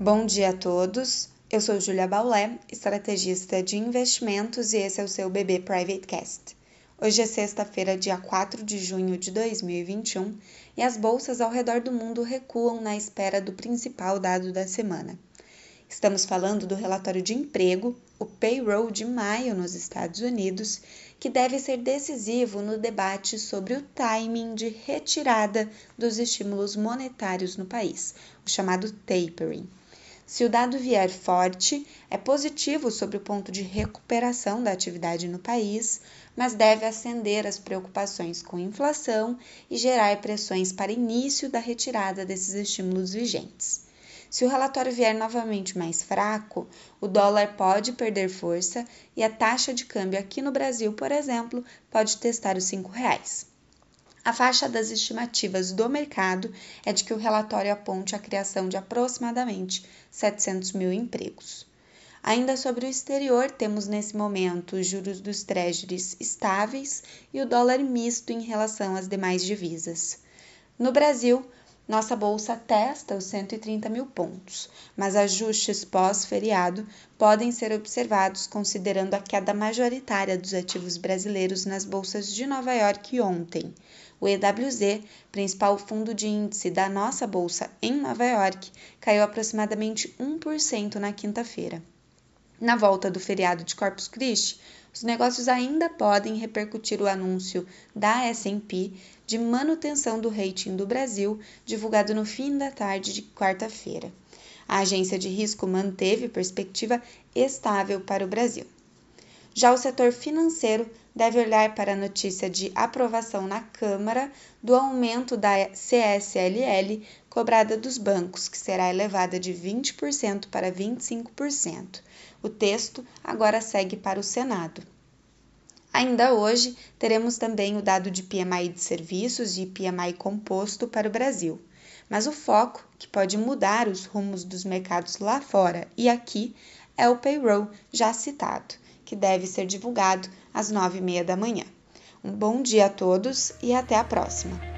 Bom dia a todos. Eu sou Julia Baulé, estrategista de investimentos e esse é o seu BB Private Cast. Hoje é sexta-feira, dia 4 de junho de 2021, e as bolsas ao redor do mundo recuam na espera do principal dado da semana. Estamos falando do relatório de emprego, o payroll de maio nos Estados Unidos, que deve ser decisivo no debate sobre o timing de retirada dos estímulos monetários no país, o chamado tapering. Se o dado vier forte, é positivo sobre o ponto de recuperação da atividade no país, mas deve acender as preocupações com inflação e gerar pressões para início da retirada desses estímulos vigentes. Se o relatório vier novamente mais fraco, o dólar pode perder força e a taxa de câmbio aqui no Brasil, por exemplo, pode testar os R$ 5,00. A faixa das estimativas do mercado é de que o relatório aponte a criação de aproximadamente 700 mil empregos. Ainda sobre o exterior, temos nesse momento os juros dos treasuries estáveis e o dólar misto em relação às demais divisas. No Brasil, nossa bolsa testa os 130 mil pontos, mas ajustes pós-feriado podem ser observados considerando a queda majoritária dos ativos brasileiros nas bolsas de Nova York ontem. O EWZ, principal fundo de índice da nossa bolsa em Nova York, caiu aproximadamente 1% na quinta-feira. Na volta do feriado de Corpus Christi, os negócios ainda podem repercutir o anúncio da S&P de manutenção do rating do Brasil, divulgado no fim da tarde de quarta-feira. A agência de risco manteve perspectiva estável para o Brasil. Já o setor financeiro deve olhar para a notícia de aprovação na Câmara do aumento da CSLL cobrada dos bancos, que será elevada de 20% para 25%. O texto agora segue para o Senado. Ainda hoje, teremos também o dado de PMI de serviços e PMI composto para o Brasil. Mas o foco, que pode mudar os rumos dos mercados lá fora e aqui, é o payroll já citado que deve ser divulgado às nove e meia da manhã. Um bom dia a todos e até a próxima!